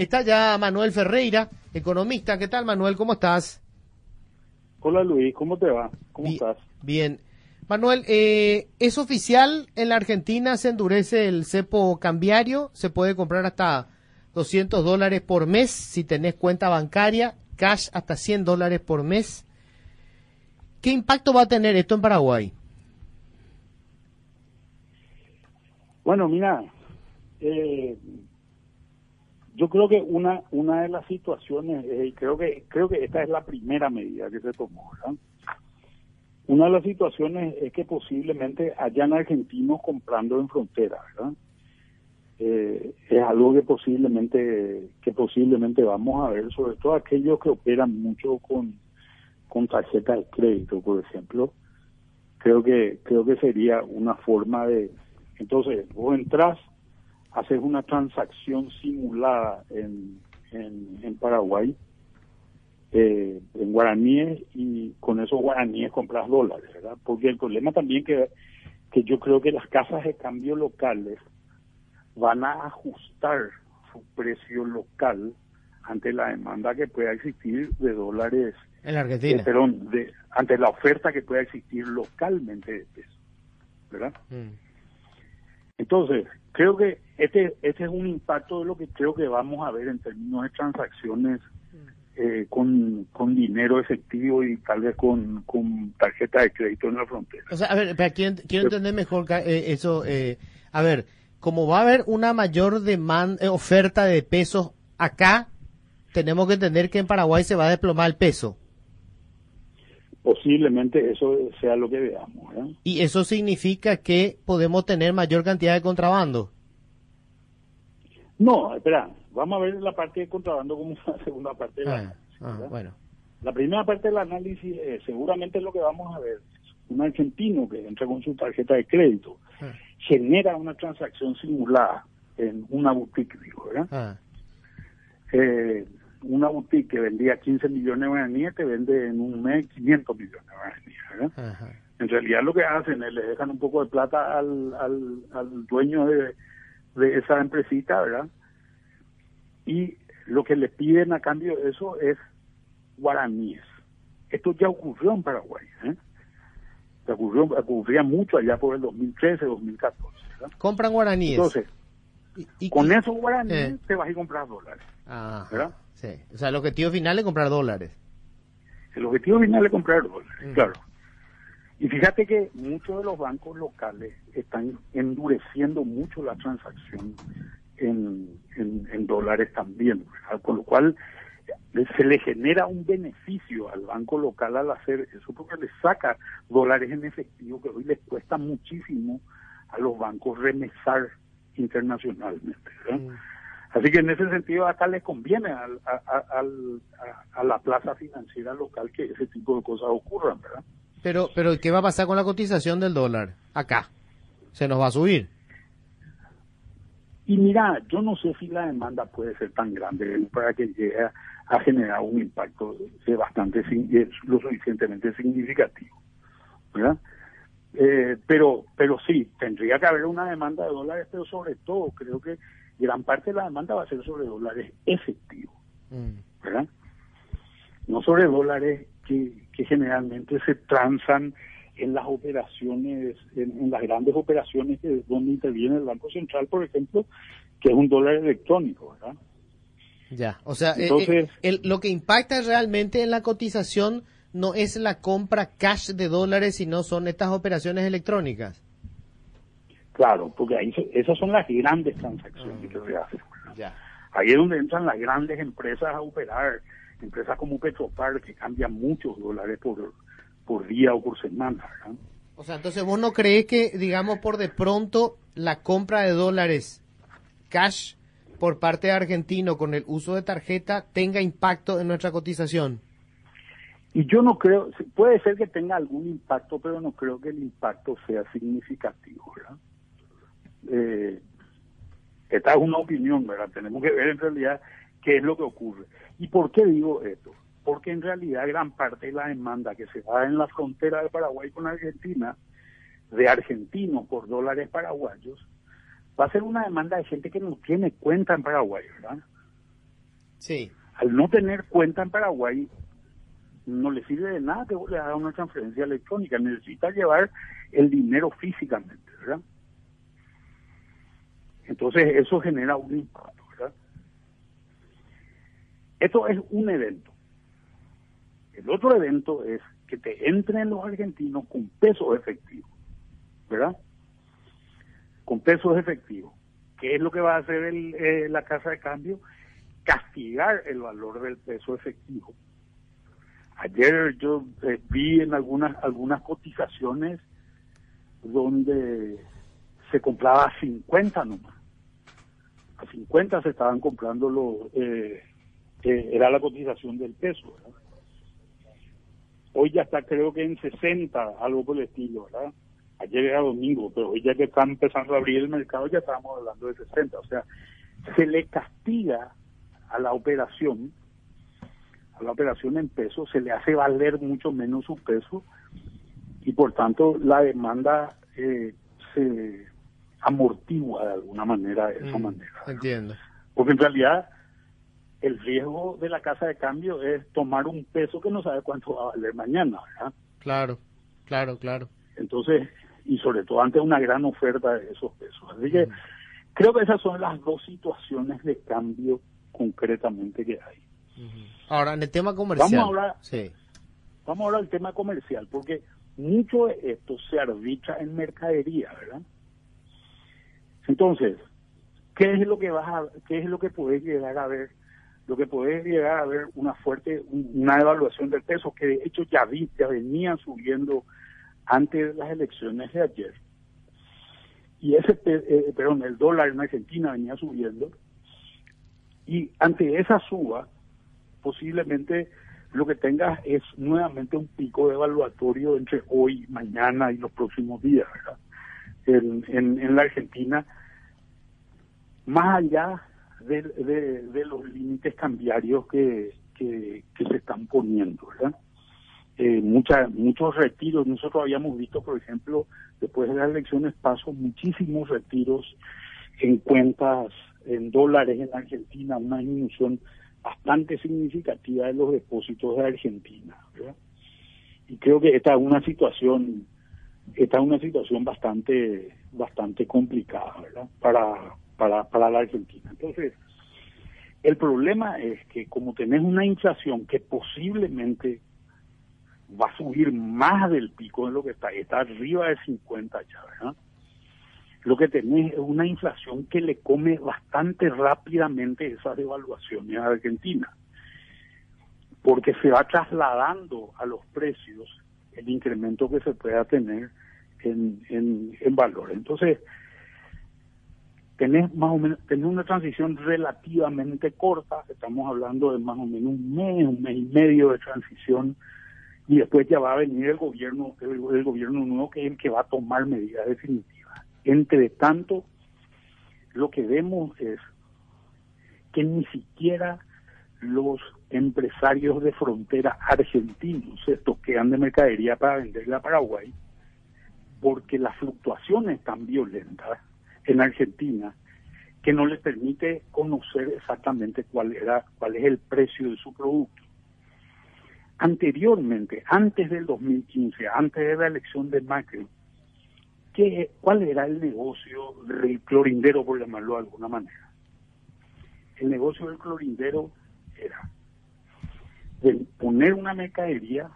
Está ya Manuel Ferreira, economista. ¿Qué tal, Manuel? ¿Cómo estás? Hola, Luis. ¿Cómo te va? ¿Cómo estás? Bien. Manuel, eh, ¿es oficial en la Argentina se endurece el cepo cambiario? Se puede comprar hasta 200 dólares por mes si tenés cuenta bancaria, cash hasta 100 dólares por mes. ¿Qué impacto va a tener esto en Paraguay? Bueno, mira, eh, yo creo que una una de las situaciones, eh, creo que creo que esta es la primera medida que se tomó, ¿verdad? Una de las situaciones es que posiblemente hayan argentinos comprando en frontera, ¿verdad? Eh, es algo que posiblemente que posiblemente vamos a ver, sobre todo aquellos que operan mucho con con tarjeta de crédito, por ejemplo. Creo que creo que sería una forma de entonces vos entras haces una transacción simulada en, en, Paraguay eh, en guaraníes y con esos guaraníes compras dólares, ¿verdad? Porque el problema también que, que yo creo que las casas de cambio locales van a ajustar su precio local ante la demanda que pueda existir de dólares en la Argentina. Eh, de, ante la oferta que pueda existir localmente de peso, ¿verdad? Mm. Entonces, creo que este, este es un impacto de lo que creo que vamos a ver en términos de transacciones eh, con, con dinero efectivo y tal vez con, con tarjeta de crédito en la frontera. O sea, a ver, quiero, entender mejor eh, eso. Eh, a ver, como va a haber una mayor demanda, oferta de pesos acá, tenemos que entender que en Paraguay se va a desplomar el peso posiblemente eso sea lo que veamos. ¿eh? ¿Y eso significa que podemos tener mayor cantidad de contrabando? No, espera, vamos a ver la parte de contrabando como una segunda parte. De la, ah, ah, bueno. la primera parte del análisis es seguramente lo que vamos a ver. Un argentino que entra con su tarjeta de crédito ah. genera una transacción simulada en una boutique, ¿verdad? Eh, una boutique que vendía 15 millones de guaraníes te vende en un mes 500 millones de guaraníes. ¿verdad? En realidad lo que hacen es le dejan un poco de plata al, al, dueño de, de esa empresita, ¿verdad? Y lo que le piden a cambio de eso es guaraníes. Esto ya ocurrió en Paraguay, ¿eh? Ocurrió, ocurría mucho allá por el 2013, 2014. ¿verdad? Compran guaraníes. Entonces, ¿Y, con esos guaraníes eh. te vas a comprar dólares. ¿verdad? Sí. O sea, el objetivo final es comprar dólares. El objetivo final es comprar dólares, claro. Y fíjate que muchos de los bancos locales están endureciendo mucho la transacción en, en, dólares también, con lo cual se le genera un beneficio al banco local al hacer eso porque le saca dólares en efectivo que hoy les cuesta muchísimo a los bancos remesar internacionalmente. Así que en ese sentido acá le conviene al, a, la plaza financiera local que ese tipo de cosas ocurran, ¿verdad? Pero, pero ¿qué va a pasar con la cotización del dólar acá? ¿Se nos va a subir? Y mira, yo no sé si la demanda puede ser tan grande para que llegue a, generar un impacto bastante, lo suficientemente significativo, ¿verdad? Eh, pero, pero sí, tendría que haber una demanda de dólares, pero sobre todo creo que gran parte de la demanda va a ser sobre dólares efectivos, mm. ¿verdad? No sobre dólares que, generalmente se transan en las operaciones, en, las grandes operaciones que, donde interviene el Banco Central, por ejemplo, que es un dólar electrónico, ¿verdad? Ya, o sea, eh, Entonces, eh, lo que impacta realmente en la cotización no es la compra cash de dólares, sino son estas operaciones electrónicas. Claro, porque ahí esas son las grandes transacciones que se hacen. Ahí es donde entran las grandes empresas a operar, empresas como Petropar que cambian muchos dólares por, por día o por semana. O sea, entonces vos no crees que, digamos, por de pronto la compra de dólares cash por parte de argentino con el uso de tarjeta tenga impacto en nuestra cotización? Y yo no creo, puede ser que tenga algún impacto, pero no creo que el impacto sea significativo, ¿verdad? Eh, esta es una opinión, ¿verdad? Tenemos que ver en realidad qué es lo que ocurre. ¿Y por qué digo esto? Porque en realidad gran parte de la demanda que se da en la frontera de Paraguay con Argentina, de argentinos por dólares paraguayos, va a ser una demanda de gente que no tiene cuenta en Paraguay, ¿verdad? Sí. Al no tener cuenta en Paraguay, no le sirve de nada que le haga una transferencia electrónica. Necesita llevar el dinero físicamente. Entonces eso genera un impacto, ¿verdad? Esto es un evento. El otro evento es que te entren los argentinos con pesos efectivos, ¿verdad? Con pesos efectivos. ¿Qué es lo que va a hacer eh, la casa de cambio? Castigar el valor del peso efectivo. Ayer yo eh, vi en algunas algunas cotizaciones donde se compraba a 50 nomás. A 50 se estaban comprando los, eh, era la cotización del peso. Hoy ya está creo que en 60, algo por el estilo. Ayer era domingo, pero hoy ya que está empezando a abrir el mercado ya estábamos hablando de 60. O sea, se le castiga a la operación, a la operación en peso, se le hace valer mucho menos su peso y por tanto la demanda eh, se amortigua de alguna manera de esa Mm, manera. Entiendo. Porque en realidad el riesgo de la casa de cambio es tomar un peso que no sabe cuánto va a valer mañana, ¿verdad? Claro, claro, claro. Entonces, y sobre todo ante una gran oferta de esos pesos. Así que creo que esas son las dos situaciones de cambio concretamente que hay. Ahora, en el tema comercial. Vamos ahora- Sí. Vamos ahora al tema comercial, porque mucho de esto se arbitra en mercadería, ¿verdad? Entonces, ¿qué es lo que vas puedes llegar a ver? Lo que puedes llegar a ver una fuerte, un- una evaluación del peso que de hecho ya vi, ya venía subiendo antes de las elecciones de ayer. Y ese, eh, perdón, el dólar en Argentina venía subiendo. Y ante esa suba, posiblemente lo que tengas es nuevamente un pico de evaluatorio entre hoy, mañana y los próximos días, ¿verdad? En, en la Argentina, más allá de, de- los límites cambiarios que, se están poniendo, ¿verdad? Eh, mucha- muchos retiros, nosotros habíamos visto, por ejemplo, después de las elecciones paso muchísimos retiros en cuentas en dólares en Argentina, una disminución bastante significativa de los depósitos de Argentina. Y creo que esta es una situación, esta es una situación bastante, bastante complicada. Para, para, para la Argentina. Entonces, el problema es que como tenés una inflación que posiblemente va a subir más del pico de lo que está, está arriba de 50 ya, ¿verdad? Lo que tenés es una inflación que le come bastante rápidamente esas devaluaciones a Argentina, porque se va trasladando a los precios el incremento que se pueda tener en, en, en valor. Entonces, tenés más o menos tenés una transición relativamente corta, estamos hablando de más o menos un mes, un mes y medio de transición y después ya va a venir el gobierno el, el gobierno nuevo que es el que va a tomar medidas definitivas. Entre tanto, lo que vemos es que ni siquiera los empresarios de frontera argentinos se toquean de mercadería para venderla a Paraguay porque las fluctuaciones tan violentas en Argentina que no les permite conocer exactamente cuál era cuál es el precio de su producto. Anteriormente, antes del 2015, antes de la elección de Macri, ¿qué, ¿cuál era el negocio del clorindero, por llamarlo de alguna manera? El negocio del clorindero era de poner una mercadería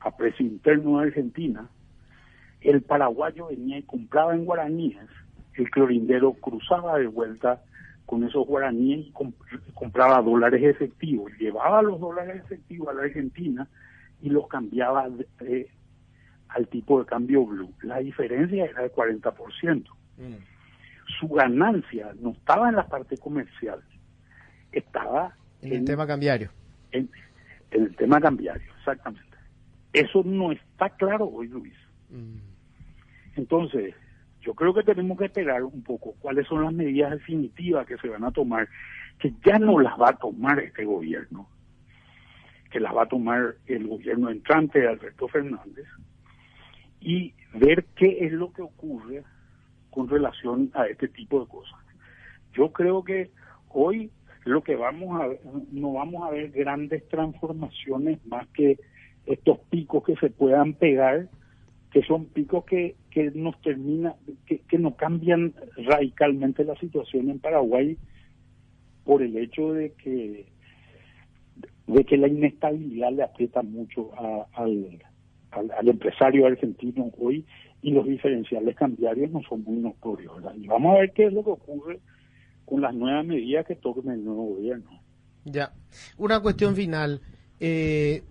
a precio interno de Argentina, el paraguayo venía y compraba en guaraníes, el clorindero cruzaba de vuelta con esos guaraníes y comp compraba dólares efectivos, llevaba los dólares efectivos a la Argentina y los cambiaba eh, al tipo de cambio blue. La diferencia era de 40%. Mm. Su ganancia no estaba en la parte comercial, estaba en, en el tema cambiario. En, en, el tema cambiario, exactamente. Eso no está claro hoy, Luis. Mm. Entonces, yo creo que tenemos que esperar un poco cuáles son las medidas definitivas que se van a tomar, que ya no las va a tomar este gobierno, que las va a tomar el gobierno entrante de Alberto Fernández, y ver qué es lo que ocurre con relación a este tipo de cosas. Yo creo que hoy lo que vamos a ver, no vamos a ver grandes transformaciones más que estos picos que se puedan pegar, que son picos que, que nos termina, que, que no cambian radicalmente la situación en Paraguay por el hecho de que de que la inestabilidad le aprieta mucho al, al, empresario argentino hoy y los diferenciales cambiarios no son muy notorios. Y vamos a ver qué es lo que ocurre con las nuevas medidas que tome el nuevo gobierno. Ya, una cuestión final. Eh,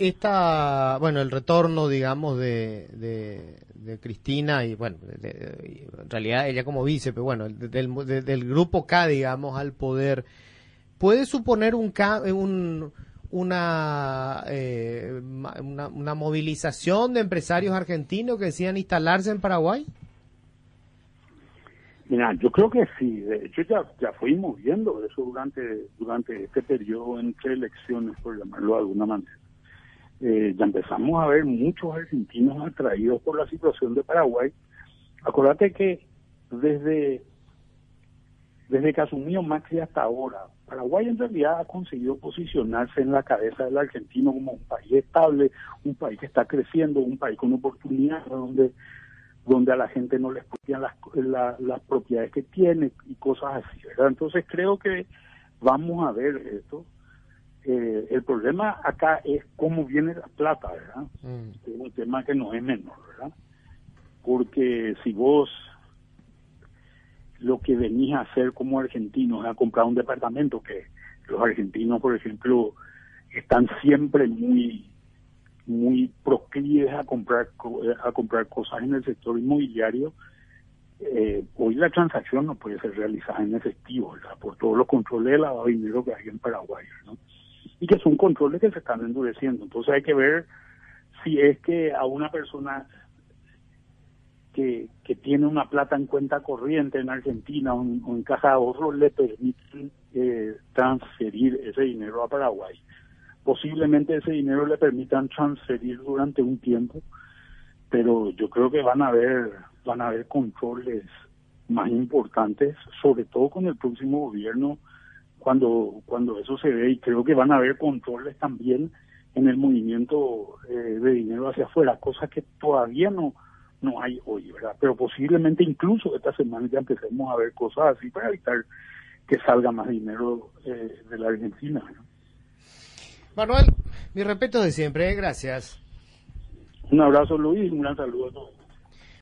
esta, bueno, el retorno, digamos, de, de, Cristina y, bueno, en realidad ella como vice, pero bueno, del, del grupo K, digamos, al poder, ¿puede suponer un, un una, eh, una, una movilización de empresarios argentinos que decían instalarse en Paraguay? Mira, yo creo que sí. De hecho, ya, ya fuimos viendo eso durante, durante este periodo entre elecciones, por llamarlo de alguna manera. Eh, ya empezamos a ver muchos argentinos atraídos por la situación de Paraguay. Acuérdate que desde, desde que asumió Maxi hasta ahora, Paraguay en realidad ha conseguido posicionarse en la cabeza del argentino como un país estable, un país que está creciendo, un país con oportunidades donde donde a la gente no les ponían las, las propiedades que tiene y cosas así. Entonces creo que vamos a ver esto. Eh, el problema acá es cómo viene la plata, ¿verdad? Mm. Es un tema que no es menor, ¿verdad? Porque si vos lo que venís a hacer como argentino es a comprar un departamento, que los argentinos, por ejemplo, están siempre muy muy proclives a comprar a comprar cosas en el sector inmobiliario eh, hoy la transacción no puede ser realizada en efectivo por todos los controles de lavado de dinero que hay en Paraguay ¿no? Y que son controles que se están endureciendo. Entonces hay que ver si es que a una persona que, que tiene una plata en cuenta corriente en Argentina o en, caja de ahorro le permiten eh, transferir ese dinero a Paraguay. Posiblemente ese dinero le permitan transferir durante un tiempo, pero yo creo que van a haber van a haber controles más importantes, sobre todo con el próximo gobierno cuando cuando eso se ve y creo que van a haber controles también en el movimiento eh, de dinero hacia afuera, cosas que todavía no no hay hoy, ¿verdad? Pero posiblemente incluso esta semana ya empecemos a ver cosas así para evitar que salga más dinero eh, de la Argentina. ¿no? Manuel, mi respeto de siempre, ¿eh? gracias. Un abrazo Luis y un gran saludo a todos.